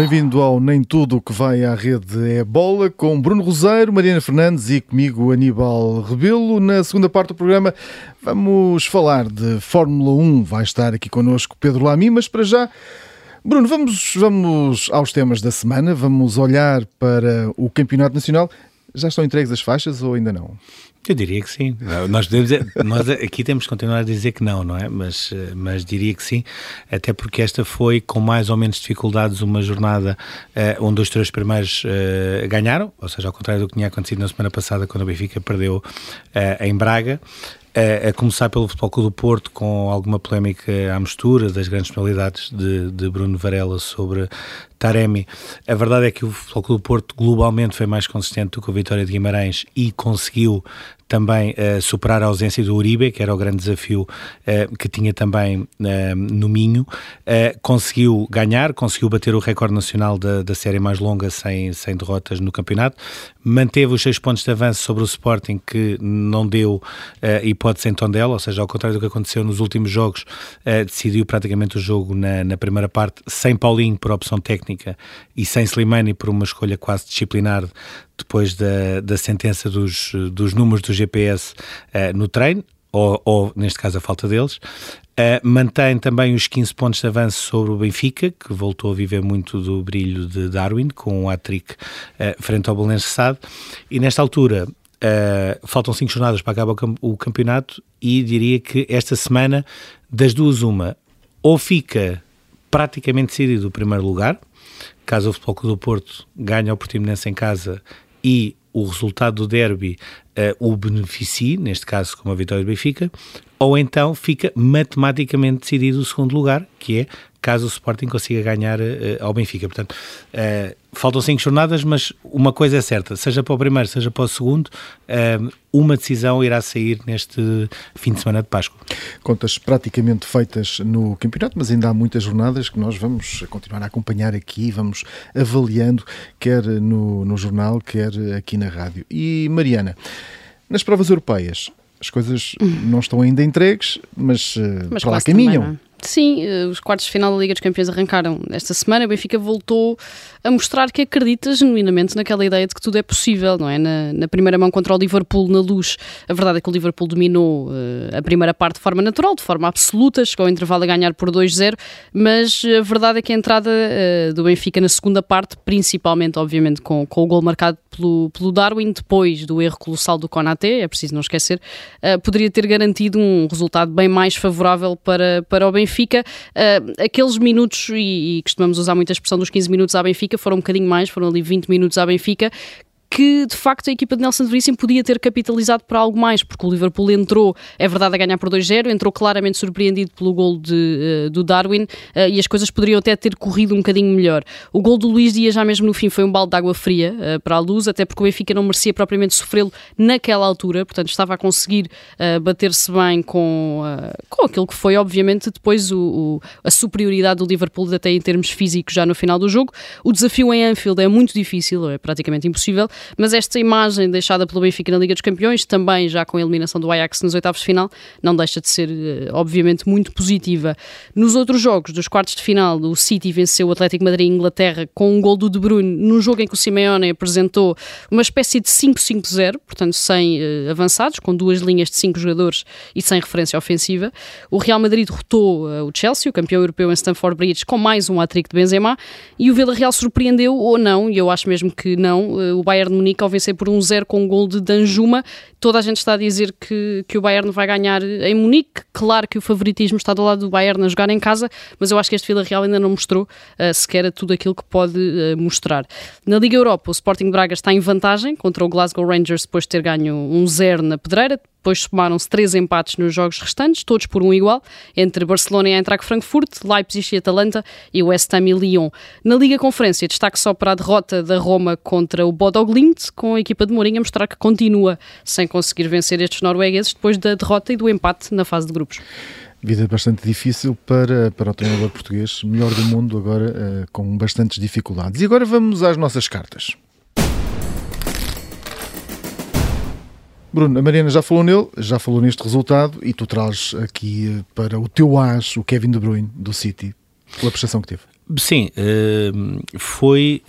Bem-vindo ao Nem Tudo o que vai à rede é bola, com Bruno Roseiro, Mariana Fernandes e comigo Aníbal Rebelo. Na segunda parte do programa vamos falar de Fórmula 1. Vai estar aqui connosco Pedro Lamy, mas para já. Bruno, vamos, vamos aos temas da semana, vamos olhar para o Campeonato Nacional. Já estão entregues as faixas ou ainda não? Eu diria que sim. Nós, podemos, nós aqui temos que continuar a dizer que não, não é? Mas, mas diria que sim, até porque esta foi com mais ou menos dificuldades uma jornada uh, onde os três primeiros uh, ganharam, ou seja, ao contrário do que tinha acontecido na semana passada quando o Benfica perdeu uh, em Braga. A, a, começar pelo Futebol Clube do Porto, com alguma polémica à mistura das grandes penalidades de, de Bruno Varela sobre Taremi. A verdade é que o Futebol Clube do Porto globalmente foi mais consistente do que o Vitória de Guimarães e conseguiu também uh, superar a ausência do Uribe, que era o grande desafio uh, que tinha também uh, no Minho. conseguiu ganhar, conseguiu bater o recorde nacional da, da série mais longa sem, sem derrotas no campeonato. Manteve os seis pontos de avanço sobre o Sporting, que não deu hipótese em Tondela, ou seja, ao contrário do que aconteceu nos últimos jogos, decidiu praticamente o jogo na, na primeira parte, sem Paulinho por opção técnica e sem Slimani por uma escolha quase disciplinar depois da, da sentença dos, dos números do GPS uh, no treino, ou, ou, neste caso a falta deles. Uh, mantém também os 15 pontos de avanço sobre o Benfica, que voltou a viver muito do brilho de Darwin, com um hat-trick uh, frente ao Belenenses Sade. E nesta altura, uh, faltam 5 jornadas para acabar o campeonato e diria que esta semana, das duas uma, ou fica praticamente decidido o primeiro lugar, caso o Futebol Clube do Porto ganhe ao Portimonense em casa e o resultado do derby uh, o beneficie, neste caso com a vitória do Benfica, ou então fica matematicamente decidido o segundo lugar, que é caso o Sporting consiga ganhar uh, ao Benfica. Portanto, uh, faltam cinco jornadas, mas uma coisa é certa, seja para o primeiro, seja para o segundo, uh, uma decisão irá sair neste fim de semana de Páscoa. Contas praticamente feitas no campeonato, mas ainda há muitas jornadas que nós vamos continuar a acompanhar aqui, vamos avaliando, quer no, no jornal, quer aqui na rádio. E Mariana, nas provas europeias, as coisas não estão ainda entregues, mas, mas para lá caminham. Também, Sim, eh, os quartos de final da Liga dos Campeões arrancaram esta semana. O Benfica voltou a mostrar que acredita genuinamente naquela ideia de que tudo é possível, não é? Na, na primeira mão contra o Liverpool na luz, a verdade é que o Liverpool dominou uh, a primeira parte de forma natural, de forma absoluta, chegou ao intervalo a ganhar por 2-0, mas a verdade é que a entrada uh, do Benfica na segunda parte, principalmente, obviamente, com, com o gol marcado pelo, pelo Darwin, depois do erro colossal do Konaté, é preciso não esquecer, uh, poderia ter garantido um resultado bem mais favorável para, para o Benfica Benfica, uh, aqueles minutos, e, e costumamos usar muita expressão dos 15 minutos à Benfica, foram um bocadinho mais, foram ali 20 minutos à Benfica, que de facto a equipa de Nelson Veríssimo podia ter capitalizado para algo mais, porque o Liverpool entrou, é verdade, a ganhar por 2-0, entrou claramente surpreendido pelo gol de, uh, do Darwin uh, e as coisas poderiam até ter corrido um bocadinho melhor. O gol do Luís Dias já mesmo no fim foi um balde de água fria uh, para a luz, até porque o Benfica não merecia propriamente sofrê-lo naquela altura, portanto estava a conseguir bater-se bem com, com aquilo que foi, obviamente, depois o, o, a superioridade do Liverpool até em termos físicos já no final do jogo. O desafio em Anfield é muito difícil, é praticamente impossível, mas esta imagem deixada pelo Benfica na Liga dos Campeões, também já com a eliminação do Ajax nos oitavos de final, não deixa de ser, eh, obviamente, muito positiva. Nos outros jogos dos quartos de final, o City venceu o Atlético Madrid em Inglaterra com um gol do De Bruyne, num jogo em que o Simeone apresentou uma espécie de 5-5-0, portanto, sem uh, avançados, com duas linhas de cinco jogadores e sem referência ofensiva. O Real Madrid derrotou uh, o Chelsea, o campeão europeu em Stamford Bridge, com mais um hat-trick de Benzema, e o Vila Real surpreendeu ou não, e eu acho mesmo que não, uh, o Bayern Munique ao vencer por 1-0 com um gol de Danjuma. Toda a gente está a dizer que, que o Bayern vai ganhar em Munique. Claro que o favoritismo está do lado do Bayern a jogar em casa, mas eu acho que este Vila Real ainda não mostrou uh, sequer tudo aquilo que pode uh, mostrar. Na Liga Europa, o Sporting Braga está em vantagem contra o Glasgow Rangers depois de ter ganho 1-0 na Pedreira. Depois somaram-se três empates nos jogos restantes, todos por um igual, entre Barcelona e Eintracht Frankfurt, Leipzig e Atalanta e West Ham e Lyon. Na Liga Conferência, destaque só para a derrota da Roma contra o Bodo Glimt, com a equipa de Mourinho a mostrar que continua sem conseguir vencer estes noruegueses depois da derrota e do empate na fase de grupos. Vida bastante difícil para, para o treinador português, melhor do mundo agora, uh, com bastantes dificuldades. E agora vamos às nossas cartas. Bruno, a Mariana já falou nele, já falou neste resultado e tu trazes aqui eh, para o teu as, o Kevin De Bruyne, do City, pela prestação que teve. Sim, foi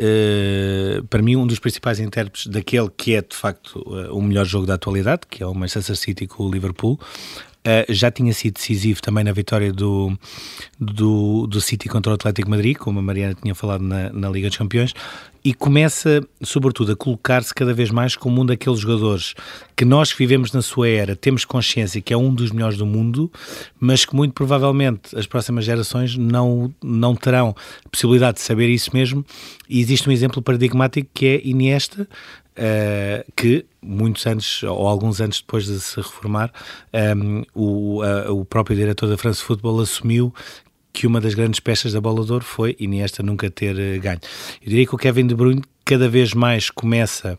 para mim um dos principais intérpretes daquele que é de facto o melhor jogo da atualidade, que é o Manchester City com o Liverpool. Já tinha sido decisivo também na vitória do, do, do City contra o Atlético Madrid, como a Mariana tinha falado na, na Liga dos Campeões, e começa, sobretudo, a colocar-se cada vez mais como um daqueles jogadores que nós que vivemos na sua era temos consciência que é um dos melhores do mundo, mas que muito provavelmente as próximas gerações não, não terão possibilidade de saber isso mesmo. E existe um exemplo paradigmático que é Iniesta, Uh, que muitos anos ou alguns anos depois de se reformar, um, ehm, o, uh, o próprio diretor da France Football assumiu que uma das grandes peças da Bola de Ouro foi Iniesta nunca ter uh, ganho. Eu diria que o Kevin De Bruyne cada vez mais começa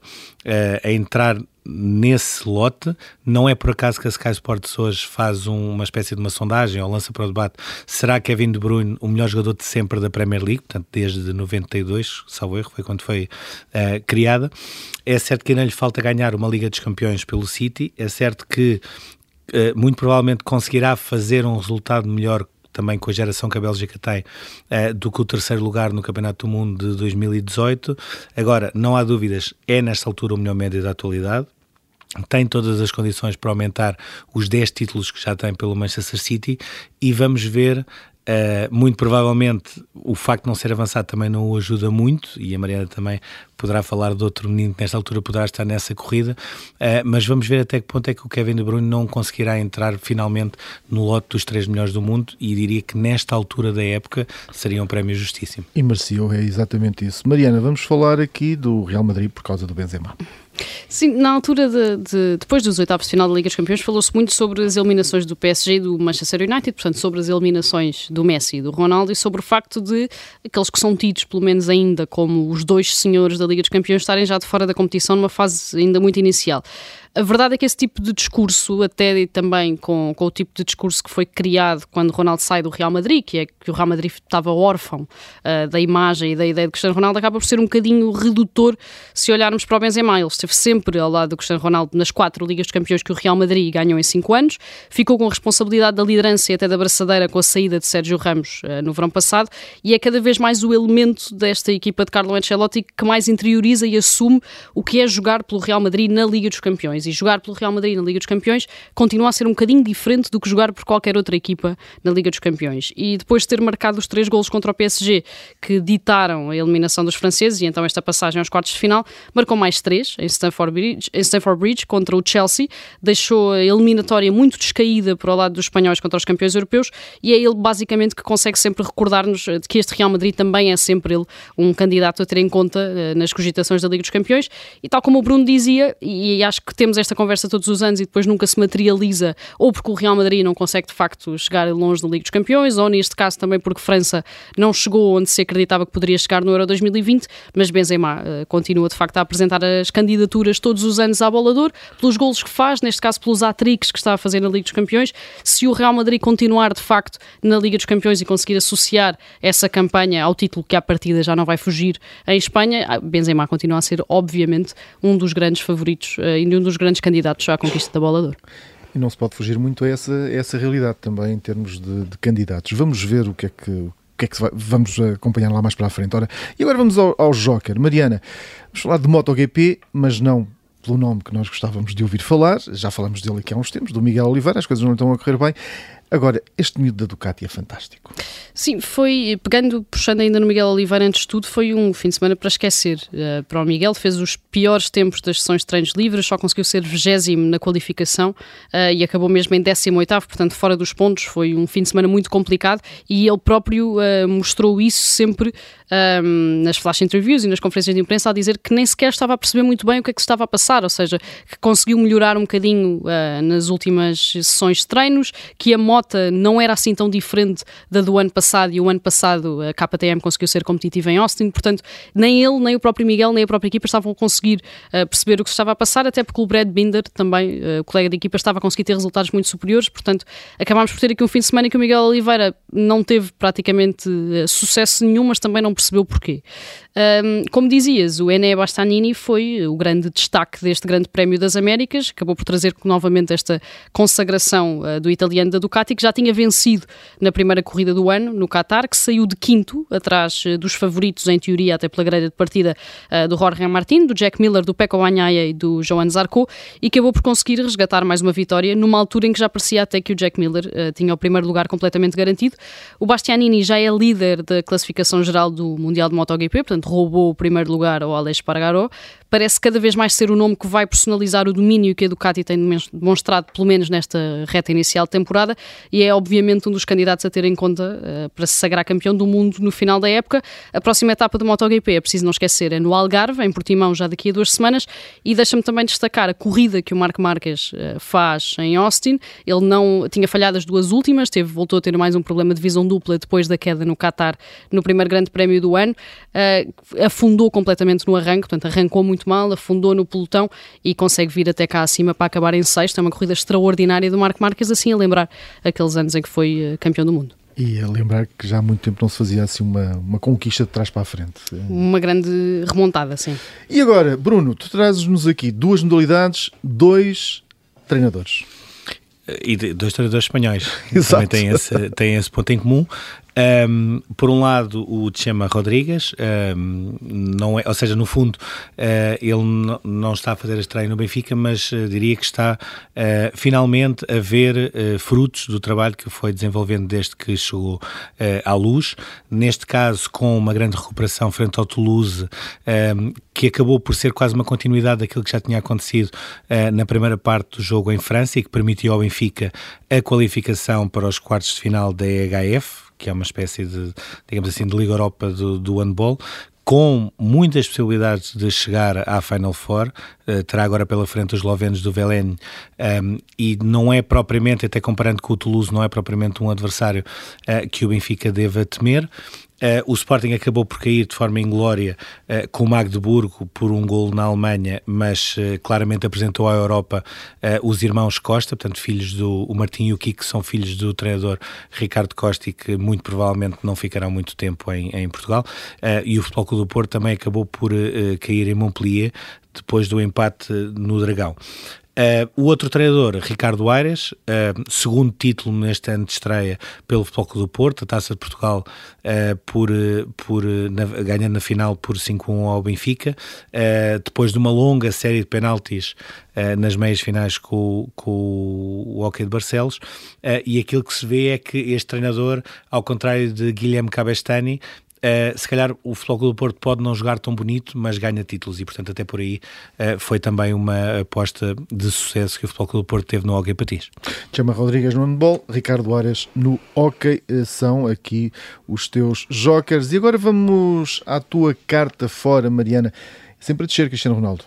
a entrar nesse lote. Não é por acaso que a Sky Sports hoje faz um, uma espécie de uma sondagem ou lança para o debate: será Kevin De Bruyne o melhor jogador de sempre da Premier League? Portanto, desde 92, salvo erro, foi quando foi uh, criada. É certo que ainda lhe falta ganhar uma Liga dos Campeões pelo City. É certo que uh, muito provavelmente conseguirá fazer um resultado melhor também com a geração que a Bélgica tem, uh, do que o terceiro lugar no Campeonato do Mundo de 2018. Agora, não há dúvidas, é nesta altura o melhor médio da atualidade tem todas as condições para aumentar os 10 títulos que já tem pelo Manchester City e vamos ver Uh, muito provavelmente o facto de não ser avançado também não o ajuda muito, e a Mariana também poderá falar de outro menino que nesta altura poderá estar nessa corrida, uh, mas vamos ver até que ponto é que o Kevin De Bruyne não conseguirá entrar finalmente no lote dos três melhores do mundo, e diria que nesta altura da época seria um prémio justíssimo. E mereceu, é exatamente isso. Mariana, vamos falar aqui do Real Madrid por causa do Benzema. Sim, na altura de, de, depois dos oitavos de final da Liga dos Campeões falou-se muito sobre as eliminações do PSG e do Manchester United, portanto sobre as eliminações do Messi e do Ronaldo e sobre o facto de aqueles que são tidos, pelo menos ainda, como os dois senhores da Liga dos Campeões estarem já de fora da competição numa fase ainda muito inicial. A verdade é que esse tipo de discurso, até e também com, com o tipo de discurso que foi criado quando Ronaldo sai do Real Madrid, que é que o Real Madrid estava órfão uh, da imagem e da ideia de Cristiano Ronaldo, acaba por ser um bocadinho redutor se olharmos para o Benzema. Ele esteve sempre ao lado do Cristiano Ronaldo nas quatro Ligas dos Campeões que o Real Madrid ganhou em cinco anos, ficou com a responsabilidade da liderança e até da braçadeira com a saída de Sérgio Ramos uh, no verão passado. E é cada vez mais o elemento desta equipa de Carlo Ancelotti que mais interioriza e assume o que é jogar pelo Real Madrid na Liga dos Campeões E jogar pelo Real Madrid na Liga dos Campeões continua a ser um bocadinho diferente do que jogar por qualquer outra equipa na Liga dos Campeões. E depois de ter marcado os três golos contra o PSG que ditaram a eliminação dos franceses e então esta passagem aos quartos de final, marcou mais três em Stamford Bridge, em Stamford Bridge contra o Chelsea, deixou a eliminatória muito descaída para o lado dos espanhóis contra os campeões europeus e é ele basicamente que consegue sempre recordar-nos de que este Real Madrid também é sempre ele um candidato a ter em conta eh, nas cogitações da Liga dos Campeões e tal como o Bruno dizia, e acho que temos temos esta conversa todos os anos e depois nunca se materializa, ou porque o Real Madrid não consegue de facto chegar longe na Liga dos Campeões, ou neste caso também porque França não chegou onde se acreditava que poderia chegar no Euro 2020, mas Benzema uh, continua de facto a apresentar as candidaturas todos os anos à bolador, pelos golos que faz, neste caso pelos atrix que está a fazer na Liga dos Campeões. Se o Real Madrid continuar de facto na Liga dos Campeões e conseguir associar essa campanha ao título que à partida já não vai fugir em Espanha, ah, Benzema continua a ser obviamente um dos grandes favoritos uh, e um dos grandes candidatos à conquista da bola de ouro. E não se pode fugir muito a essa, a essa realidade também em termos de, de candidatos. Vamos ver o que é que, que, é que vai, vamos acompanhar lá mais para a frente. Ora, e agora vamos ao, ao Joker. Mariana, vamos falar de MotoGP, mas não pelo nome que nós gostávamos de ouvir falar, já falamos dele aqui há uns tempos, do Miguel Oliveira, as coisas não estão a correr bem. Agora, este miúdo da Ducati é fantástico. Sim, foi, pegando, puxando ainda no Miguel Oliveira antes de tudo, foi um fim de semana para esquecer. Uh, para o Miguel, fez os piores tempos das sessões de treinos livres, só conseguiu ser vigésimo na qualificação uh, e acabou mesmo em 18 portanto fora dos pontos. Foi um fim de semana muito complicado e ele próprio uh, mostrou isso sempre um, nas flash interviews e nas conferências de imprensa a dizer que nem sequer estava a perceber muito bem o que é que se estava a passar, ou seja, que conseguiu melhorar um bocadinho nas últimas sessões de treinos, que a moto nota não era assim tão diferente da do ano passado e o ano passado a KTM conseguiu ser competitiva em Austin, portanto nem ele, nem o próprio Miguel, nem a própria equipa estavam a conseguir uh, perceber o que se estava a passar, até porque o Brad Binder também, uh, o colega de equipa, estava a conseguir ter resultados muito superiores, portanto acabámos por ter aqui um fim de semana em que o Miguel Oliveira não teve praticamente uh, sucesso nenhum, mas também não percebeu porquê. Um, como dizias, o Ené Bastanini foi o grande destaque deste Grande Prémio das Américas, acabou por trazer novamente esta consagração uh, do italiano da Ducati, que já tinha vencido na primeira corrida do ano, no Qatar, que saiu de quinto, atrás uh, dos favoritos, em teoria, até pela grelha de partida uh, do Jorge Martin, do Jack Miller, do Pecco Bagnaia e do Joan Zarco, e acabou por conseguir resgatar mais uma vitória, numa altura em que já parecia até que o Jack Miller tinha o primeiro lugar completamente garantido. O Bastianini já é líder da classificação geral do Mundial de MotoGP, portanto roubou o primeiro lugar ao Alex Pargaró. Parece cada vez mais ser o nome que vai personalizar o domínio que a Ducati tem demonstrado, pelo menos nesta reta inicial de temporada, e é obviamente um dos candidatos a ter em conta uh, para se sagrar campeão do mundo no final da época. A próxima etapa do MotoGP, é preciso não esquecer, é no Algarve, em Portimão, já daqui a duas semanas, e deixa-me também destacar a corrida que o Marco Marques uh, faz em Austin. Ele não tinha falhado as duas últimas, teve, voltou a ter mais um problema de visão dupla depois da queda no Qatar no primeiro grande prémio do ano. Uh, afundou completamente no arranque, portanto, arrancou muito mal, afundou no pelotão e consegue vir até cá acima para acabar em sexto. É uma corrida extraordinária do Marco Marques, assim a lembrar aqueles anos em que foi uh, campeão do mundo. E a lembrar que já há muito tempo não se fazia assim uma, uma conquista de trás para a frente. Uma grande remontada, sim. E agora, Bruno, tu trazes-nos aqui duas modalidades, dois treinadores. E dois treinadores espanhóis. Exato. Também têm esse, têm esse ponto em comum. Um, por um lado, o Chema Rodrigues, um, não é, ou seja, no fundo, uh, ele não está a fazer a estreia no Benfica, mas uh, diria que está uh, finalmente a ver frutos do trabalho que foi desenvolvendo desde que chegou à luz. Neste caso, com uma grande recuperação frente ao Toulouse, um, que acabou por ser quase uma continuidade daquilo que já tinha acontecido na primeira parte do jogo em França e que permitiu ao Benfica a qualificação para os quartos de final da EHF que é uma espécie de, digamos assim, de Liga Europa do, do handball, com muitas possibilidades de chegar à Final Four, terá agora pela frente os eslovenos do Velen um, e não é propriamente, até comparando com o Toulouse, não é propriamente um adversário uh, que o Benfica deva temer. Uh, o Sporting acabou por cair de forma inglória uh, com o Magdeburgo por um gol na Alemanha, mas uh, claramente apresentou à Europa os irmãos Costa, portanto, filhos do o Martim e o Kiko, são filhos do treinador Ricardo Costa e que muito provavelmente não ficarão muito tempo em, em Portugal. e o Futebol Clube do Porto também acabou por cair em Montpellier depois do empate no Dragão. Uh, o outro treinador, Ricardo Aires, uh, segundo título neste ano de estreia pelo Futebol Clube do Porto, a Taça de Portugal, uh, por, por, na, ganhando na final por 5-1 ao Benfica, depois de uma longa série de penaltis nas meias finais com, com o Hockey de Barcelos, e aquilo que se vê é que este treinador, ao contrário de Guilherme Cabestani, Uh, se calhar o Futebol Clube do Porto pode não jogar tão bonito, mas ganha títulos e, portanto, até por aí uh, foi também uma aposta de sucesso que o Futebol Clube do Porto teve no Hockey Patins. Chama Rodrigues no handball, Ricardo Ares no Hockey. Eh, são aqui os teus jokers. E agora vamos à tua carta fora, Mariana. Sempre a descer, Cristiano Ronaldo.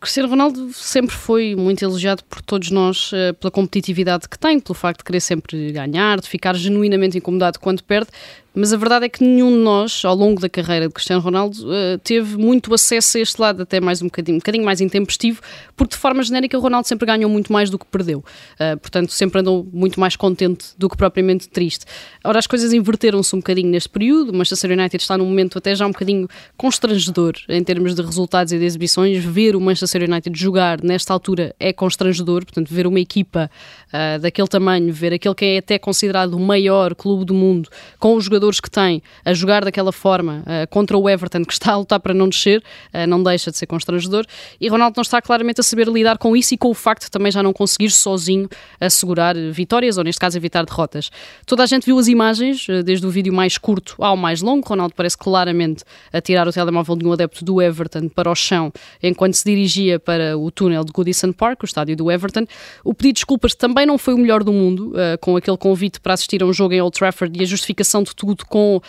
Cristiano Ronaldo sempre foi muito elogiado por todos nós pela competitividade que tem, pelo facto de querer sempre ganhar, de ficar genuinamente incomodado quando perde, mas a verdade é que nenhum de nós, ao longo da carreira de Cristiano Ronaldo, uh, teve muito acesso a este lado, até mais um bocadinho, um bocadinho mais intempestivo, porque de forma genérica o Ronaldo sempre ganhou muito mais do que perdeu. Uh, portanto, sempre andou muito mais contente do que propriamente triste. Ora, as coisas inverteram-se um bocadinho neste período, o Manchester United está num momento até já um bocadinho constrangedor em termos de resultados e de exibições. Ver o Manchester United jogar nesta altura é constrangedor, portanto, ver uma equipa uh, daquele tamanho, ver aquele que é até considerado o maior clube do mundo, com os jogadores jogadores que tem a jogar daquela forma uh, contra o Everton, que está a lutar para não descer, uh, não deixa de ser constrangedor. E Ronaldo não está claramente a saber lidar com isso e com o facto de também já não conseguir sozinho assegurar vitórias, ou neste caso evitar derrotas. Toda a gente viu as imagens, uh, desde o vídeo mais curto ao mais longo. Ronaldo parece claramente a tirar o telemóvel de um adepto do Everton para o chão enquanto se dirigia para o túnel de Goodison Park, o estádio do Everton. O pedido de desculpas também não foi o melhor do mundo, com aquele convite para assistir a um jogo em Old Trafford e a justificação de tudo com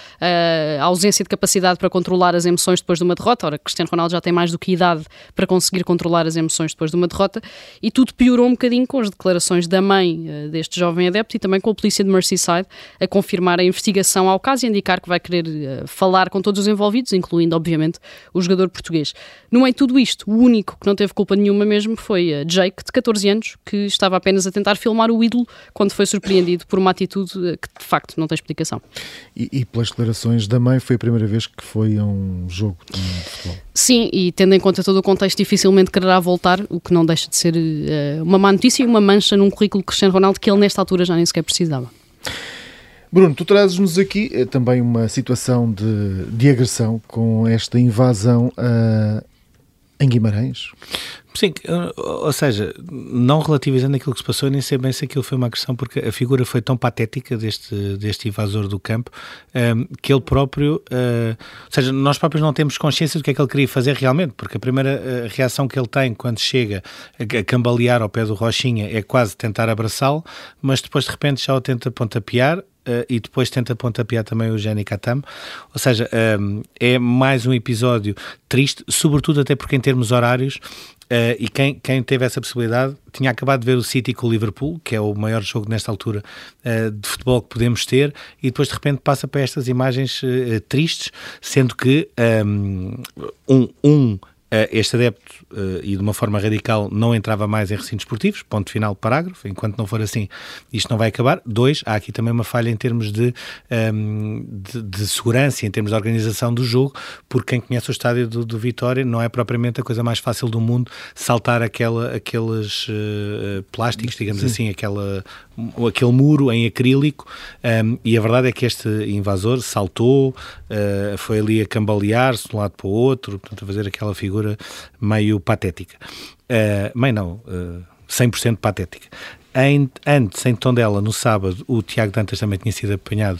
a ausência de capacidade para controlar as emoções depois de uma derrota. Ora, Cristiano Ronaldo já tem mais do que idade para conseguir controlar as emoções depois de uma derrota e tudo piorou um bocadinho com as declarações da mãe uh, deste jovem adepto e também com a polícia de Merseyside a confirmar a investigação ao caso e indicar que vai querer uh, falar com todos os envolvidos, incluindo, obviamente, o jogador português. No meio de tudo isto, o único que não teve culpa nenhuma mesmo foi Jake, de 14 anos, que estava apenas a tentar filmar o ídolo quando foi surpreendido por uma atitude que de facto não tem explicação. E, e, pelas declarações da mãe, foi a primeira vez que foi a um jogo de futebol. Sim, e tendo em conta todo o contexto, dificilmente quererá voltar, o que não deixa de ser uh, uma má notícia e uma mancha num currículo de Cristiano Ronaldo que ele nesta altura já nem sequer precisava. Bruno, tu trazes-nos aqui eh, também uma situação de, de agressão com esta invasão uh, em Guimarães. Sim, ou seja, não relativizando aquilo que se passou, nem sei bem se aquilo foi uma agressão, porque a figura foi tão patética deste, deste invasor do campo um, que ele próprio, uh, ou seja, nós próprios não temos consciência do que é que ele queria fazer realmente, porque a primeira uh, reação que ele tem quando chega a, a cambalear ao pé do Rochinha é quase tentar abraçá-lo, mas depois de repente já o tenta pontapear, e depois tenta pontapear também o Jenny Katam. Ou seja, um, é mais um episódio triste, sobretudo até porque em termos horários Uh, e quem, quem teve essa possibilidade tinha acabado de ver o City com o Liverpool, que é o maior jogo nesta altura uh, de futebol que podemos ter, e depois de repente passa para estas imagens uh, tristes, sendo que um, um eh, este adepto, eh, e de uma forma radical, não entrava mais em recintos esportivos, ponto final, parágrafo, enquanto não for assim, isto não vai acabar. Dois, há aqui também uma falha em termos de, ehm, de, de, segurança, em termos de organização do jogo, porque quem conhece o estádio do, do Vitória não é propriamente a coisa mais fácil do mundo saltar aquela, aqueles uh, plásticos, digamos Sim. assim, aquela, aquele muro em acrílico, um, ehm, e a verdade é que este invasor saltou, uh, foi ali a cambalear-se de um lado para o outro, portanto, a fazer aquela figura figura meio patética. Uh, meio não, uh, eh, 100% patética. Em, antes, em Tondela, no sábado, o Tiago Dantas também tinha sido apanhado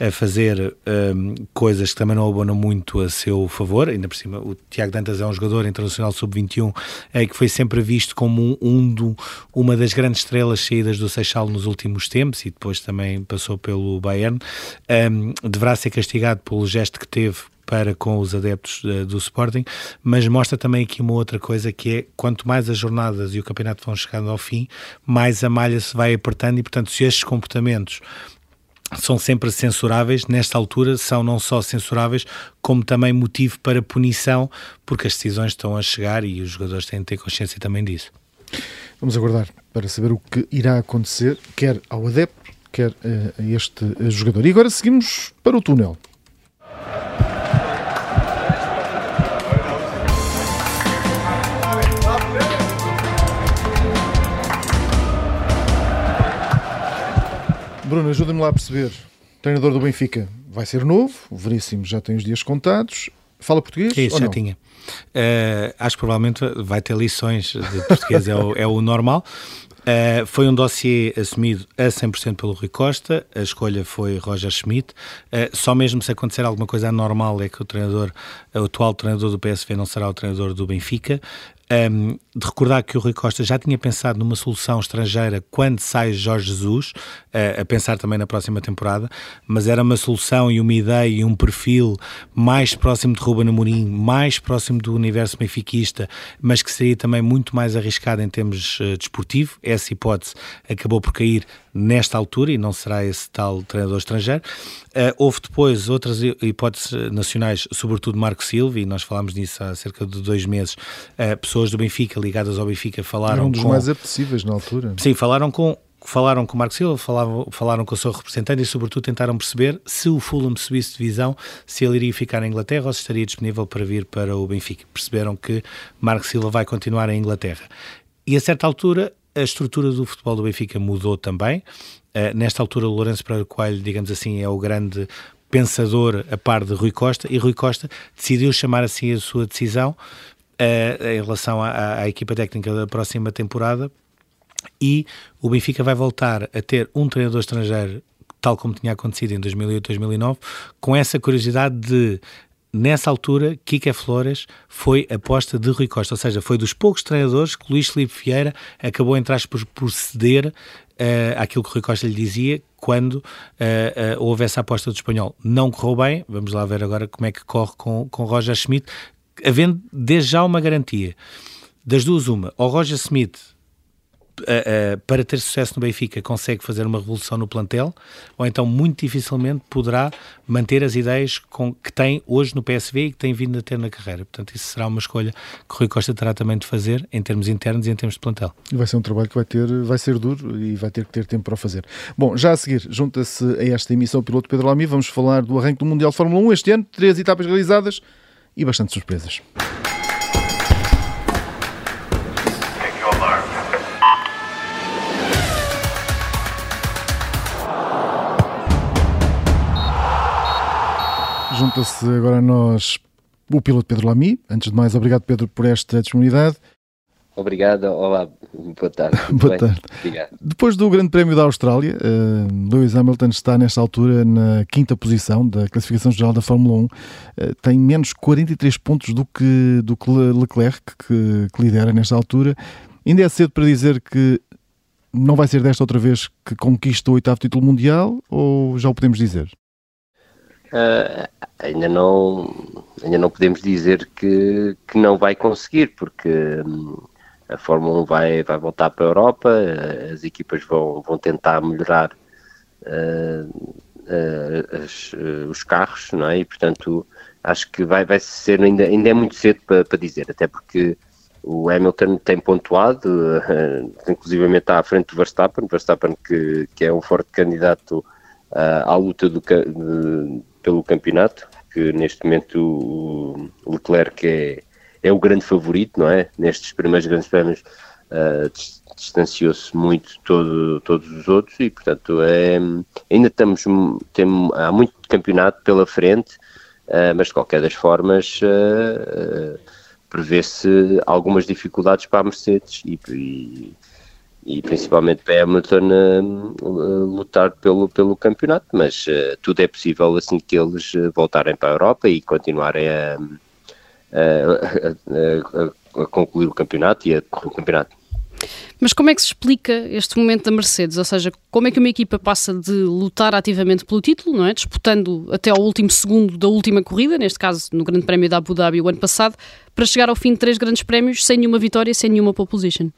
a fazer um, coisas que também não abonam muito a seu favor. Ainda por cima, o Tiago Dantas é um jogador internacional sub-21 é, que foi sempre visto como um, um do, uma das grandes estrelas saídas do Seixal nos últimos tempos e depois também passou pelo Bayern. Um, deverá ser castigado pelo gesto que teve para com os adeptos uh, do Sporting, mas mostra também aqui uma outra coisa que é quanto mais as jornadas e o campeonato vão chegando ao fim, mais a malha se vai apertando e, portanto, se estes comportamentos são sempre censuráveis, nesta altura são não só censuráveis, como também motivo para punição, porque as decisões estão a chegar e os jogadores têm de ter consciência também disso. Vamos aguardar para saber o que irá acontecer, quer ao adepto, quer eh, a este jogador. E agora seguimos para o túnel. Bruno, ajuda-me lá a perceber. Treinador do Benfica vai ser novo, o Veríssimo já tem os dias contados. Fala português? Isso, já não? tinha. Uh, acho que provavelmente vai ter lições de português, é, o, é o normal. Uh, foi um dossiê assumido a 100% pelo Rui Costa, a escolha foi Roger Schmidt. Uh, só mesmo se acontecer alguma coisa anormal é que o treinador, o atual treinador do PSV não será o treinador do Benfica um, de recordar que o Rui Costa já tinha pensado numa solução estrangeira quando sai Jorge Jesus, uh, a pensar também na próxima temporada, mas era uma solução e uma ideia e um perfil mais próximo de Ruben Amorim, mais próximo do universo benfiquista, mas que seria também muito mais arriscado em termos uh, desportivo. Essa hipótese acabou por cair nesta altura e não será esse tal treinador estrangeiro. Uh, houve depois outras hipóteses nacionais, sobretudo Marco Silva, e nós falámos disso há cerca de dois meses. Pessoas do Benfica ligadas ao Benfica falaram. Um dos com... mais apetecíveis na altura. Sim, falaram com falaram com o Marco Silva, falavam, falaram com o seu representante e, sobretudo, tentaram perceber se o Fulham subisse de divisão, se ele iria ficar na Inglaterra ou se estaria disponível para vir para o Benfica. Perceberam que Marco Silva vai continuar em Inglaterra. E a certa altura a estrutura do futebol do Benfica mudou também. Uh, nesta altura, o Lourenço Pereira Coelho, digamos assim, é o grande pensador a par de Rui Costa, e Rui Costa decidiu chamar assim a sua decisão uh, em relação à, à equipa técnica da próxima temporada. E o Benfica vai voltar a ter um treinador estrangeiro tal como tinha acontecido em 2008, 2009, com essa curiosidade de nessa altura, Kika Flores foi aposta de Rui Costa, ou seja, foi dos poucos treinadores que Luís Felipe Vieira acabou, entre aspas, por ceder uh, àquilo que Rui Costa lhe dizia quando uh, uh, houve essa aposta do espanhol. Não correu bem, vamos lá ver agora como é que corre com, com Roger Schmidt, havendo desde já uma garantia. Das duas, uma, ou Roger Schmidt uh, uh, para ter sucesso no Benfica, consegue fazer uma revolução no plantel, ou então muito dificilmente poderá manter as ideias com, que tem hoje no PSV e que tem vindo a ter na carreira. Portanto, isso será uma escolha que Rui Costa terá também de fazer em termos internos e em termos de plantel. Vai ser um trabalho que vai, ter, vai ser duro e vai ter que ter tempo para o fazer. Bom, já a seguir, junta-se a esta emissão o piloto Pedro Lamy, vamos falar do arranque do Mundial de Fórmula 1 este ano, três etapas realizadas e bastante surpresas. Junta-se agora a nós o piloto Pedro Lamy. Antes de mais, obrigado Pedro por esta disponibilidade. Obrigado, olá, boa tarde. boa tarde. Obrigado. Depois do Grande Prémio da Austrália, uh, Lewis Hamilton está nesta altura na quinta posição da classificação geral da Fórmula 1. Uh, eh, tem menos 43 pontos do que, do que Leclerc, que, que lidera nesta altura. Ainda é cedo para dizer que não vai ser desta outra vez que conquista o oitavo título mundial ou já o podemos dizer? Uh, ainda não ainda não podemos dizer que, que não vai conseguir porque um, a Fórmula 1 vai, vai voltar para a Europa as equipas vão, vão tentar melhorar uh, uh, as, os carros não é? e portanto acho que vai, vai ser ainda, ainda é muito cedo para, para dizer até porque o Hamilton tem pontuado, uh, inclusivamente está à frente do Verstappen, Verstappen que, que é um forte candidato à luta do, de, pelo campeonato, que neste momento o Leclerc é, é o grande favorito, não é? Nestes primeiros grandes prémios uh, distanciou-se muito de todo, todos os outros e, portanto, é, ainda estamos, tem, há muito campeonato pela frente, uh, mas de qualquer das formas uh, prevê-se algumas dificuldades para a Mercedes e, e e principalmente para Hamilton uh, lutar pelo, pelo campeonato, mas uh, tudo é possível assim que eles voltarem para a Europa e continuarem a, a, a, a concluir o campeonato e a correr o campeonato. Mas como é que se explica este momento da Mercedes? Ou seja, como é que uma equipa passa de lutar ativamente pelo título, não é? disputando até ao último segundo da última corrida, neste caso no Grande Prémio da Abu Dhabi o ano passado, para chegar ao fim de três grandes prémios sem nenhuma vitória, sem nenhuma pole position?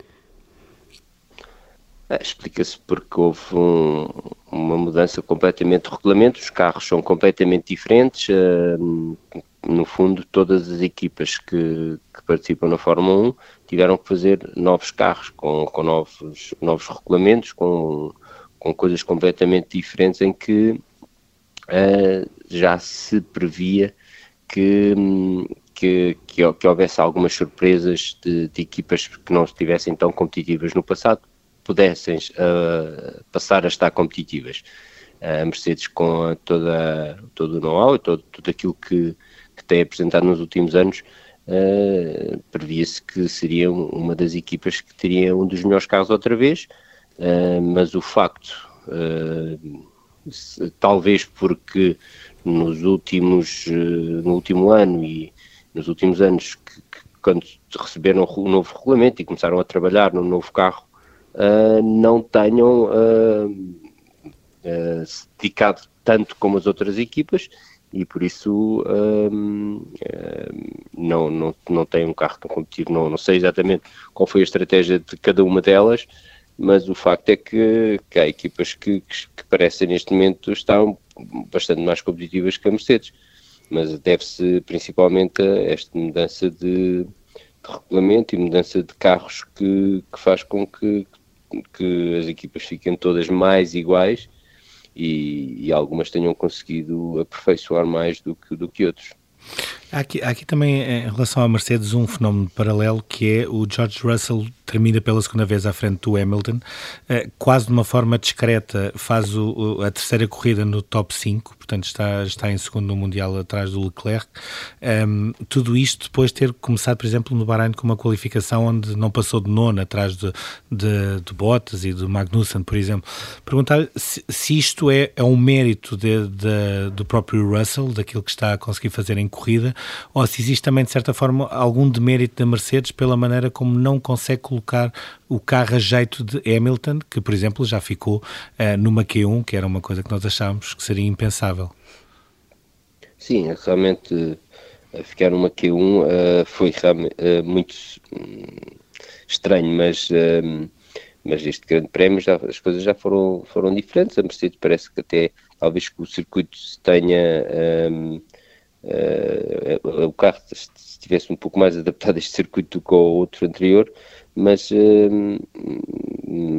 É, explica-se porque houve um, uma mudança completamente de regulamento, os carros são completamente diferentes. Uh, no fundo, todas as equipas que, que, participam na Fórmula 1 tiveram que fazer novos carros com, com novos, novos regulamentos, com, com coisas completamente diferentes, em que uh, já se previa que, que, que, que houvesse algumas surpresas de, de equipas que não estivessem tão competitivas no passado pudessem uh, passar a estar competitivas. A Mercedes, com toda, todo o know-how e todo, tudo aquilo que, que tem apresentado nos últimos anos, uh, previa-se que seria uma das equipas que teria um dos melhores carros outra vez, uh, mas o facto, talvez porque nos últimos, no último ano e nos últimos anos, que, que, quando receberam o novo regulamento e começaram a trabalhar no novo carro, uh, não tenham uh, uh, se dedicado tanto como as outras equipas e por isso não, não, não tem um carro tão competitivo. Não, não sei exatamente qual foi a estratégia de cada uma delas, mas o facto é que, que há equipas que, que, que parecem neste momento estão bastante mais competitivas que a Mercedes, mas deve-se principalmente a esta mudança de, de regulamento e mudança de carros que, que faz com que, que as equipas fiquem todas mais iguais e, e algumas tenham conseguido aperfeiçoar mais do que, do que outros. Há aqui, há aqui também, em relação à Mercedes, um fenómeno paralelo que é o George Russell termina pela segunda vez à frente do Hamilton, eh, quase de uma forma discreta, faz o, a terceira corrida no top 5, portanto está, está em segundo no Mundial atrás do Leclerc. Um, tudo isto depois de ter começado, por exemplo, no Bahrein com uma qualificação onde não passou de nona atrás de, de, de Bottas e do Magnussen, por exemplo. Perguntar se, se isto é, é um mérito de, de, do próprio Russell, daquilo que está a conseguir fazer em corrida, ou se existe também, de certa forma, algum demérito da Mercedes pela maneira como não consegue colocar o carro a jeito de Hamilton, que, por exemplo, já ficou uh, numa Q1, que era uma coisa que nós achávamos que seria impensável. Sim, é realmente uh, ficar numa Q1 uh, foi realmente, muito um, estranho, mas, mas este grande prémio já, as coisas já foram, foram diferentes. A Mercedes parece que até talvez que o circuito tenha um, uh, o carro estivesse um pouco mais adaptado a este circuito do que ao outro anterior, mas, um,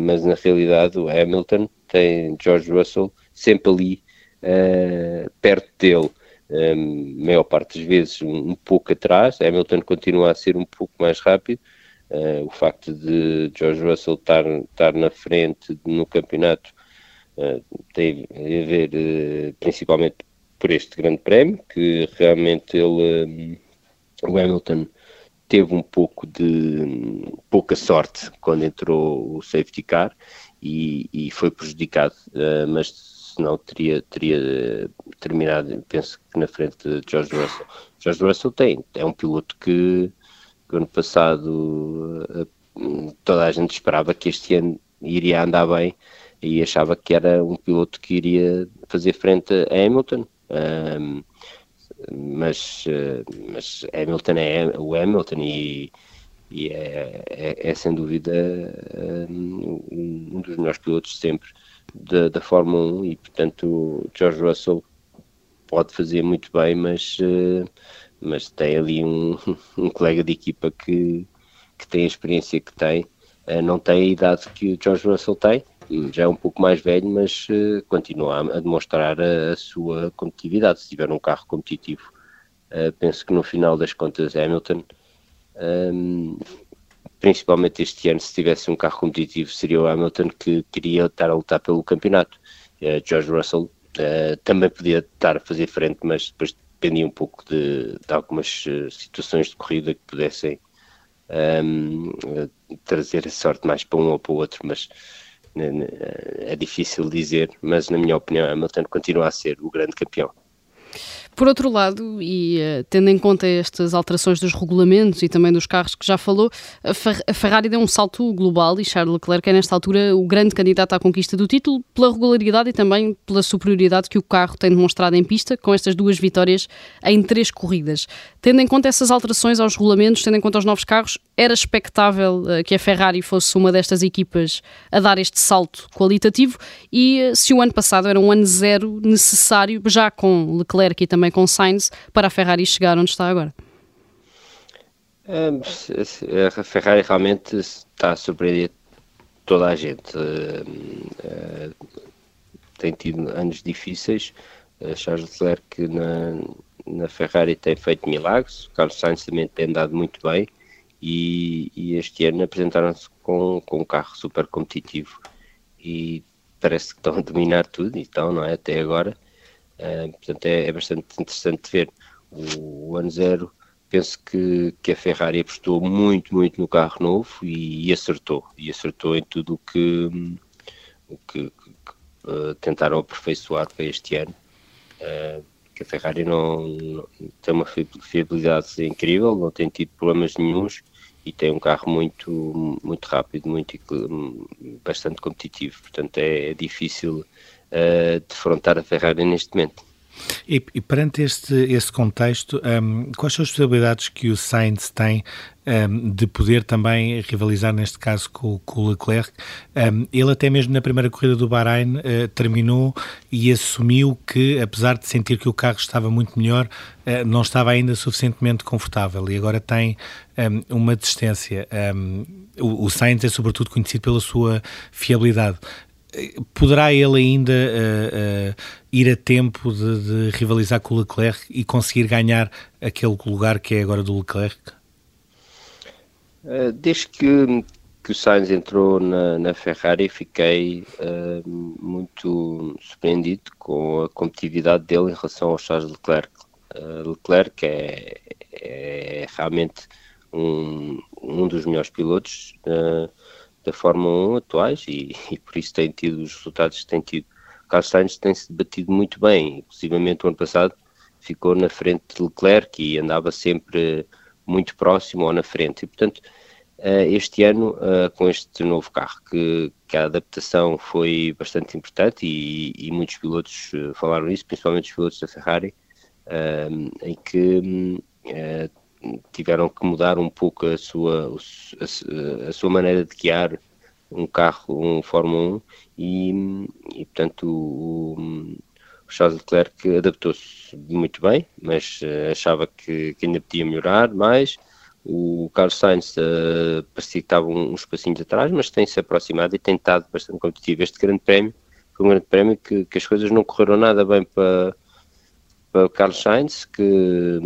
mas na realidade o Hamilton tem George Russell sempre ali uh, perto dele. Um, maior parte das vezes um, um, pouco atrás, Hamilton continua a ser um pouco mais rápido, uh, o facto de George Russell estar, estar na frente no campeonato uh, tem a ver uh, principalmente por este grande prémio, que realmente ele, o Hamilton teve um pouco de pouca sorte quando entrou o safety car e, e foi prejudicado, mas senão teria, teria terminado, penso que na frente de George Russell. George Russell tem, é um piloto que, que ano passado eh, toda a gente esperava que este ano iria andar bem e achava que era um piloto que iria fazer frente a Hamilton. Um, mas, eh, mas Hamilton é o Hamilton e, e é, é, é, sem dúvida um, um dos melhores pilotos sempre da, da Fórmula 1 e, portanto, George Russell pode fazer muito bem, mas, uh, mas tem ali um, um colega de equipa que, que tem a experiência que tem, uh, não tem a idade que o George Russell tem, já é um pouco mais velho, mas uh, continua a, demonstrar a, a, sua competitividade. Se tiver um carro competitivo, penso que no final das contas Hamilton um, principalmente este ano, se tivesse um carro competitivo, seria o Hamilton que queria estar a lutar pelo campeonato. Uh, George Russell uh, também podia estar a fazer frente, mas depois dependia um pouco de, de algumas uh, situações de corrida que pudessem um, ehm, trazer a sorte mais para um ou para o outro, mas é difícil dizer, mas na minha opinião Hamilton continua a ser o grande campeão. Por outro lado, e uh, tendo em conta estas alterações dos regulamentos e também dos carros que já falou, a, Fer a Ferrari deu um salto global e Charles Leclerc é nesta altura o grande candidato à conquista do título pela regularidade e também pela superioridade que o carro tem demonstrado em pista com estas duas vitórias em três corridas. Tendo em conta essas alterações aos regulamentos, tendo em conta os novos carros, era expectável uh, que a Ferrari fosse uma destas equipas a dar este salto qualitativo e uh, se o ano passado era um ano zero necessário, já com Leclerc e também com Sainz, para a Ferrari chegar onde está agora? A Ferrari realmente está a surpreender toda a gente. Eh, tem tido anos difíceis. Charles Leclerc na, na Ferrari tem feito milagres, Carlos Sainz também tem andado muito bem e, e este ano apresentaram-se com, com um carro super competitivo e parece que estão a dominar tudo, então, não é? Até agora. Uh, portanto, é, é, bastante interessante ver. O, o, ano zero, penso que, que a Ferrari apostou muito, muito no carro novo e, e acertou. E acertou em tudo o que, o que, que uh, tentaram aperfeiçoar para este ano. Uh, que a Ferrari não, não, tem uma fiabilidade incrível, não tem tido problemas nenhums e tem um carro muito, muito rápido, muito, bastante competitivo. Portanto, é, é difícil uh, defrontar a Ferrari neste momento. E, e, perante este, contexto, um, quais são as possibilidades que o Sainz tem um, de poder também rivalizar, neste caso, com, com o Leclerc? Um, ele até mesmo na primeira corrida do Bahrein uh, terminou e assumiu que, apesar de sentir que o carro estava muito melhor, uh, não estava ainda suficientemente confortável e agora tem uma distância. o, o Sainz é sobretudo conhecido pela sua fiabilidade poderá ele ainda uh, uh, ir a tempo de, de, rivalizar com o Leclerc e conseguir ganhar aquele lugar que é agora do Leclerc? Uh, desde que, que o Sainz entrou na, na Ferrari, fiquei muito surpreendido com a competitividade dele em relação ao Charles Leclerc. Leclerc é, é, realmente um, um dos melhores pilotos da Fórmula 1 atuais e, e, por isso tem tido os resultados que tem tido. Carlos Sainz tem-se batido muito bem, inclusive o ano passado ficou na frente de Leclerc e andava sempre muito próximo ou na frente. E, portanto, eh, este ano, eh, com este novo carro, que, que a adaptação foi bastante importante e, e, muitos pilotos eh, falaram isso, principalmente os pilotos da Ferrari, em que tiveram que mudar um pouco a sua, a, a sua maneira de guiar um carro, um Fórmula 1, e, e portanto o, o Charles Leclerc adaptou-se muito bem, mas uh, achava que, que, ainda podia melhorar mais. O Carlos Sainz uh, parecia que estava uns passinhos atrás, mas tem-se aproximado e tem estado bastante competitivo. Este grande prémio foi um grande prémio que, que as coisas não correram nada bem para, para Carlos Sainz, que,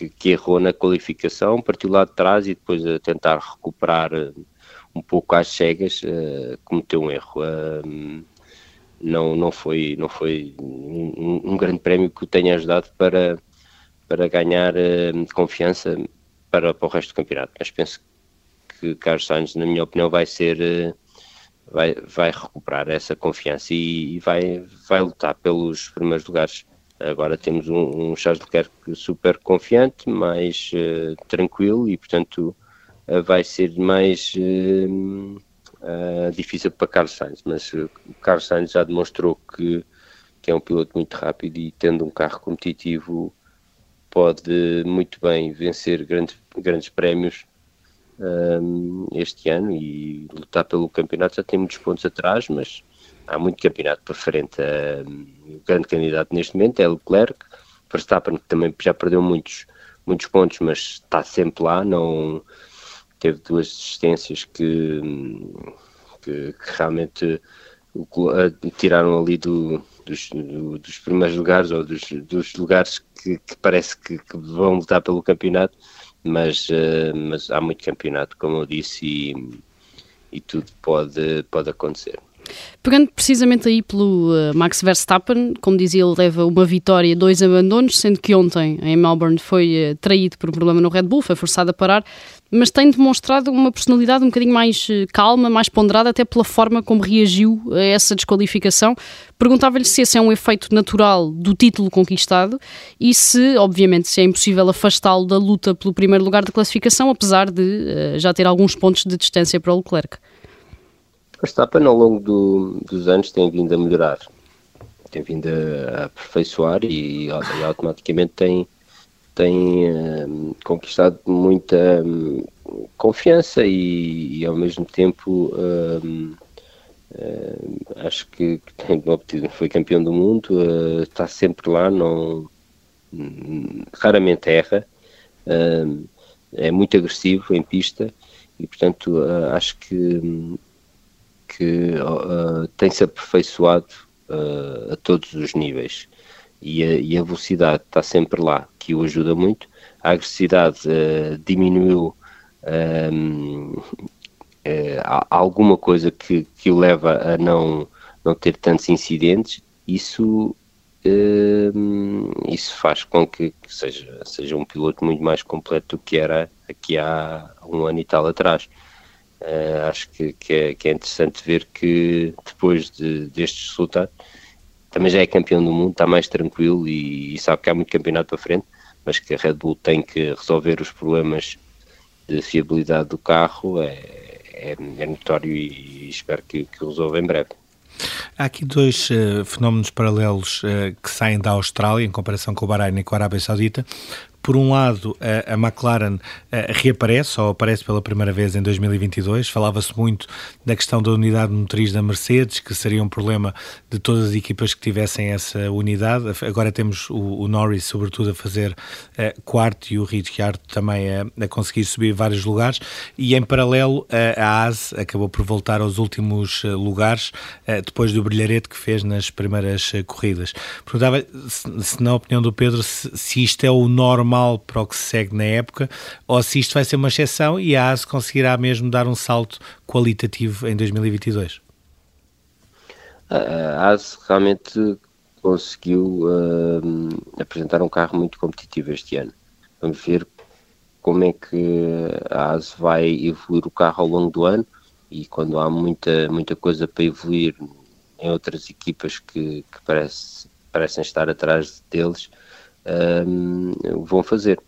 que, que, errou na qualificação, partiu lá de trás e depois a tentar recuperar eh, um pouco às cegas, uh, cometeu um erro. Uh, não, não foi, não foi um, um, grande prémio que o tenha ajudado para, para ganhar uh, confiança para, para o resto do campeonato. Mas penso que Carlos Sainz, na minha opinião, vai ser vai, vai recuperar essa confiança e, e, vai, vai lutar pelos primeiros lugares. Agora temos um, um Charles Leclerc super confiante, mais uh, tranquilo e, portanto, uh, vai ser mais uh, difícil para Carlos Sainz. Mas Carlos Sainz já demonstrou que, que é um piloto muito rápido e, tendo um carro competitivo, pode muito bem vencer grandes, grandes prémios este ano e lutar pelo campeonato já tem muitos pontos atrás, mas há muito campeonato para frente. o grande candidato neste momento é Leclerc, Verstappen que também já perdeu muitos, muitos pontos, mas está sempre lá, não teve duas assistências que, que, que realmente tiraram ali do, dos, do, dos, primeiros lugares ou dos, dos lugares que, que parece que, que, vão lutar pelo campeonato, mas, uh, mas há muito campeonato, como eu disse, e, e tudo pode, pode acontecer. Pegando precisamente aí pelo uh, Max Verstappen, como dizia, ele leva uma vitória, dois abandonos, sendo que ontem em Melbourne foi uh, traído por um problema no Red Bull, foi forçado a parar, mas tem demonstrado uma personalidade um bocadinho mais uh, calma, mais ponderada, até pela forma como reagiu a essa desqualificação. Perguntava-lhe se esse é um efeito natural do título conquistado e se, obviamente, se é impossível afastá-lo da luta pelo primeiro lugar da classificação, apesar de já ter alguns pontos de distância para o Leclerc. Verstappen ao longo do, dos anos tem vindo a melhorar, tem vindo a, aperfeiçoar e, e automaticamente tem, tem um, conquistado muita um, confiança e, e, ao mesmo tempo um, hum, acho que, que, tem obtido, foi campeão do mundo, uh, está sempre lá, não raramente erra, hum, é muito agressivo em pista e portanto uh, acho que hum, que uh, tem-se aperfeiçoado uh, a todos os níveis e a, e a, velocidade está sempre lá, que o ajuda muito. A agressividade uh, diminuiu um, alguma coisa que, que o leva a não, não ter tantos incidentes. Isso isso faz com que, seja, seja um piloto muito mais completo do que era aqui há um ano e tal atrás. Uh, acho que, que, é, que, é, interessante ver que depois de, destes resultados também já é campeão do mundo, está mais tranquilo e, e, sabe que há muito campeonato para frente, mas que a Red Bull tem que resolver os problemas de fiabilidade do carro é, é, é notório e, e espero que, que resolva em breve. Há aqui dois uh, fenómenos paralelos uh, que saem da Austrália em comparação com o Bahrein e com a Arábia Saudita. Por um lado, a, a McLaren a, reaparece, ou aparece pela primeira vez em 2022. Falava-se muito da questão da unidade motriz da Mercedes, que seria um problema de todas as equipas que tivessem essa unidade. Agora temos o, o Norris, sobretudo, a fazer uh, quarto e o Ricciardo também a, a, conseguir subir vários lugares. E em paralelo, a, a AS acabou por voltar aos últimos uh, lugares depois do brilharete que fez nas primeiras corridas. Perguntava se, se, na opinião do Pedro, se, se isto é o normal normal para o que se segue na época, ou se isto vai ser uma exceção e a ASE conseguirá mesmo dar um salto qualitativo em 2022? A ASE realmente conseguiu uh, apresentar um carro muito competitivo este ano. Vamos ver como é que a ASE vai evoluir o carro ao longo do ano e quando há muita, muita coisa para evoluir em outras equipas que, que parece, parecem estar atrás deles, um, vão fazer.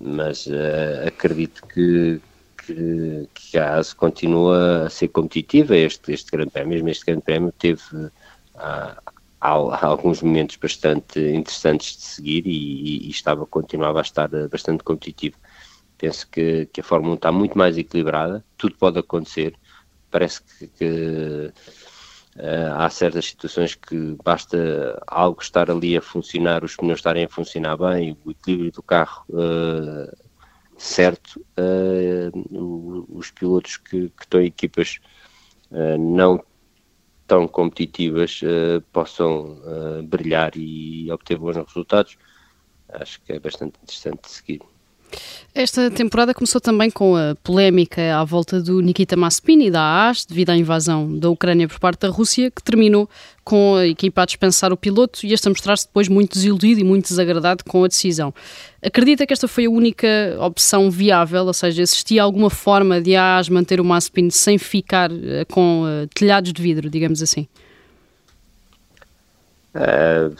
Mas uh, acredito que, que, que, a ASE continua a ser competitiva. Este, este grande prémio, mesmo este grande prémio, teve uh, há, há, alguns momentos bastante interessantes de seguir e, e, estava, continuava a estar bastante competitivo. Penso que, que a Fórmula 1 está muito mais equilibrada, tudo pode acontecer. parece que, que uh, há certas situações que basta algo estar ali a funcionar, os pneus estarem a funcionar bem, o equilíbrio do carro uh, certo, uh, os pilotos que, que estão em equipas não tão competitivas possam brilhar e obter bons resultados. Acho que é bastante interessante de seguir. Esta temporada começou também com a polémica à volta do Nikita Maspini da AAS, devido à invasão da Ucrânia por parte da Rússia, que terminou com a equipa a dispensar o piloto e este a mostrar-se depois muito desiludido e muito desagradado com a decisão. Acredita que esta foi a única opção viável, ou seja, existia alguma forma de a AAS manter o Maspini sem ficar uh, com uh, telhados de vidro, digamos assim? É,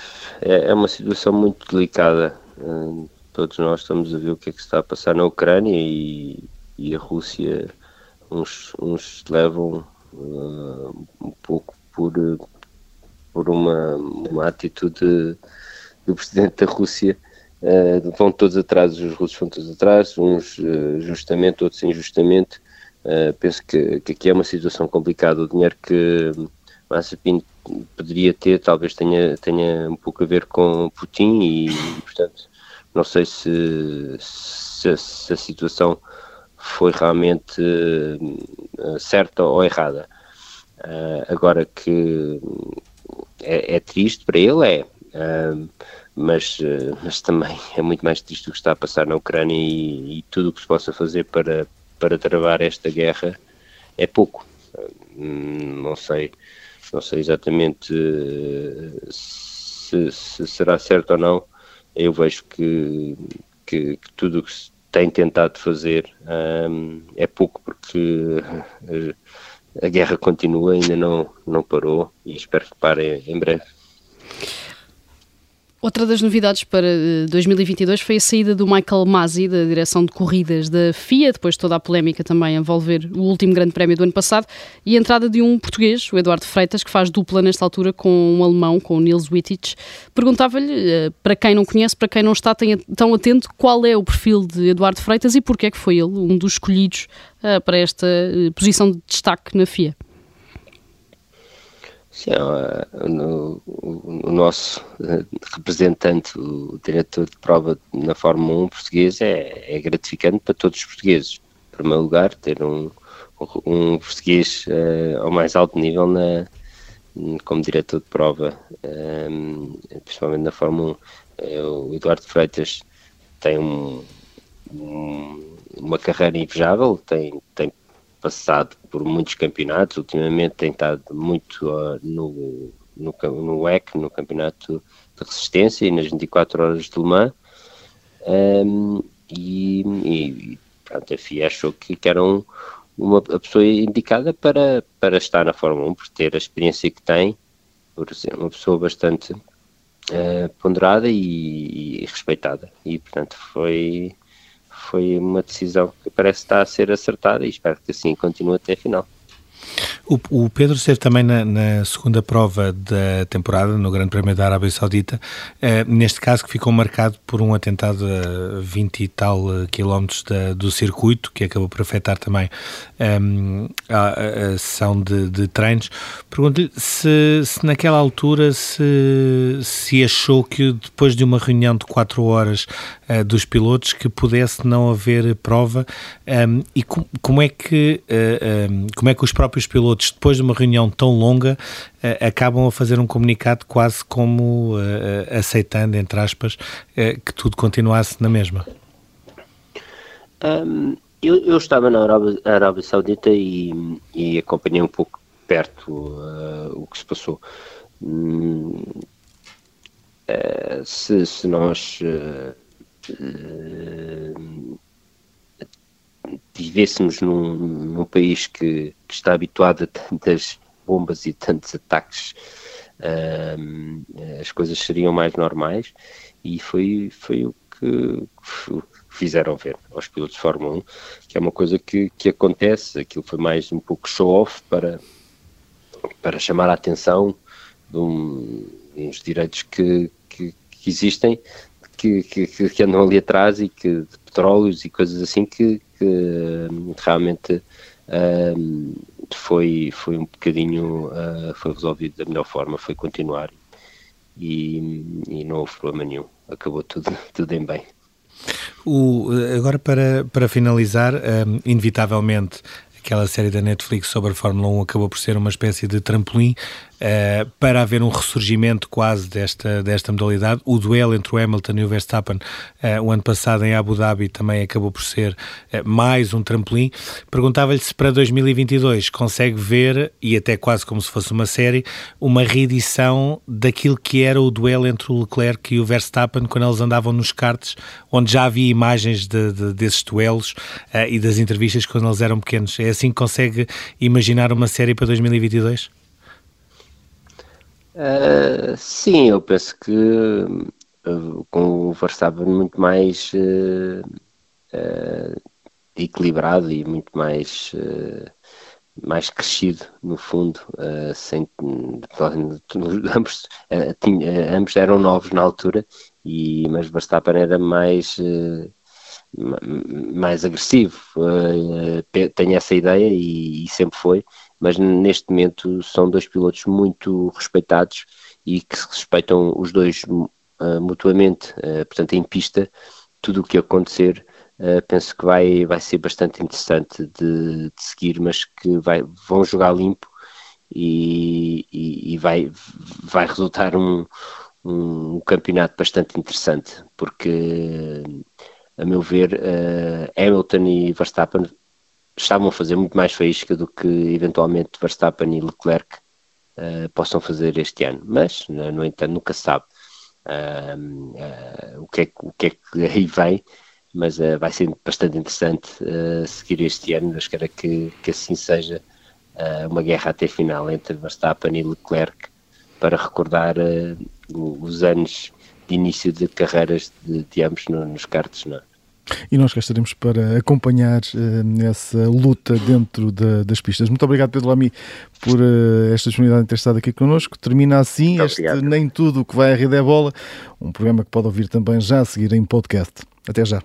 é uma situação muito delicada todos nós estamos a ver o que é que está a passar na Ucrânia e, e a Rússia, uns, uns levam uh, um pouco por, por uma, uma atitude do presidente da Rússia. Uh, vão todos atrás, os russos vão todos atrás, uns uh, justamente, outros injustamente. Uh, penso que, que aqui é uma situação complicada. O dinheiro que Massapin poderia ter talvez tenha, tenha um pouco a ver com Putin e, portanto, não sei se, se, se a situação foi realmente uh, certa ou errada. Uh, agora que é, é, triste para ele, é, uh, mas, mas também é muito mais triste o que está a passar na Ucrânia e, e tudo o que se possa fazer para, para travar esta guerra é pouco. não sei, não sei exatamente se, se será certo ou não eu vejo que, que, que tudo o que se tem tentado fazer um, é pouco porque eh, a guerra continua, ainda não, não parou e espero que pare em breve. Outra das novidades para 2022 eh, foi a saída do Michael Masi da direção de corridas da FIA, depois de toda a polémica também a envolver o último grande prémio do ano passado, e a entrada de um português, o Eduardo Freitas, que faz dupla nesta altura com um alemão, com o Nils Wittich. Perguntava-lhe, eh, para quem não conhece, para quem não está tão atento, qual é o perfil de Eduardo Freitas e porquê é que foi ele um dos escolhidos eh, para esta posição de destaque na FIA. Sim, o, o, nosso eh, representante, o diretor de prova na Fórmula 1 português, é, é gratificante para todos os portugueses. Em primeiro lugar, ter um, um português uh, ao mais alto nível na, como diretor de prova, um, eh, principalmente na Fórmula 1. o Eduardo Freitas tem um, um, uma carreira invejável, tem, tem passado por muitos campeonatos, ultimamente tem estado muito uh, no, no, no WEC, no Campeonato de Resistência e nas 24 Horas de Le Mans, um, e, e pronto, a FIA achou que, que era um, uma a pessoa indicada para, para estar na Fórmula 1, por ter a experiência que tem, por ser uma pessoa bastante uh, ponderada e, e respeitada, e portanto foi foi uma decisão que parece estar a ser acertada e espero que assim continue até a final. O, o, Pedro esteve também na, na, segunda prova da temporada, no Grande Prémio da Arábia Saudita, eh, neste caso que ficou marcado por um atentado a 20 e tal eh, quilómetros da, do circuito, que acabou por afetar também ehm, a, a, sessão de, de treinos. Pergunto-lhe se, se, naquela altura se, se achou que depois de uma reunião de 4 horas uh, dos pilotos que pudesse não haver prova. Um, e com, como é que uh, eh, um, como é que os próprios pilotos depois de uma reunião tão longa uh, acabam a fazer um comunicado quase como aceitando entre aspas que tudo continuasse na mesma? Um, eu, eu, estava na Arábia, Arábia Saudita e, e, acompanhei um pouco perto o que se passou. Hum, se, se, nós uh, vivêssemos num, num país que, que, está habituado a tantas bombas e tantos ataques, uh, as coisas seriam mais normais e foi, foi o que fizeram ver aos pilotos de Fórmula 1, que é uma coisa que, que acontece, aquilo foi mais um pouco show-off para, para chamar a atenção de, um, uns direitos que, que, que existem que, que, que, andam ali atrás e que de petróleos e coisas assim que, que realmente um, foi, foi um bocadinho, uh, foi resolvido da melhor forma, foi continuar e, e não houve problema nenhum, acabou tudo, tudo em bem. O, agora, para, para finalizar, um, inevitavelmente, aquela série da Netflix sobre a Fórmula 1 acabou por ser uma espécie de trampolim uh, para haver um ressurgimento quase desta, desta modalidade. O duelo entre o Hamilton e o Verstappen uh, o ano passado em Abu Dhabi também acabou por ser uh, mais um trampolim. Perguntava-lhe se para 2022 consegue ver, e até quase como se fosse uma série, uma reedição daquilo que era o duelo entre o Leclerc e o Verstappen quando eles andavam nos karts, onde já havia imagens de, de, desses duelos e das entrevistas quando eles eram pequenos. É assim que consegue imaginar uma série para 2022? Uh, sim, eu penso que uh, com o Verstappen muito mais uh, equilibrado e muito mais mais crescido no fundo sem ambos, tinha, ambos eram novos na altura e mas Verstappen era mais mais agressivo. Tenho essa ideia e, e sempre foi mas neste momento são dois pilotos muito respeitados e que se respeitam os dois uh, mutuamente. Uh, portanto, em pista, tudo o que acontecer, uh, penso que vai, vai ser bastante interessante de, de seguir, mas que vai, vão jogar limpo e, e, e vai, vai resultar um, um, campeonato bastante interessante, porque, a meu ver, Hamilton e Verstappen estavam a fazer muito mais faísca do que eventualmente Verstappen e Leclerc uh, possam fazer este ano. Mas, no entanto, nunca se sabe uh, o, que é, o que é que aí vem, mas vai ser bastante interessante seguir este ano. Eu espero que, que assim seja uma guerra até final entre Verstappen e Leclerc para recordar os anos de início de carreiras de, de ambos no, nos karts. Não é? E nós cá estaremos para acompanhar uh, essa luta dentro da, das pistas. Muito obrigado, Pedro Lamy, por uh, esta disponibilidade de ter estado aqui connosco. Termina assim Muito este obrigado. Nem Tudo que vai à Rede é Bola, um programa que pode ouvir também já a seguir em podcast. Até já.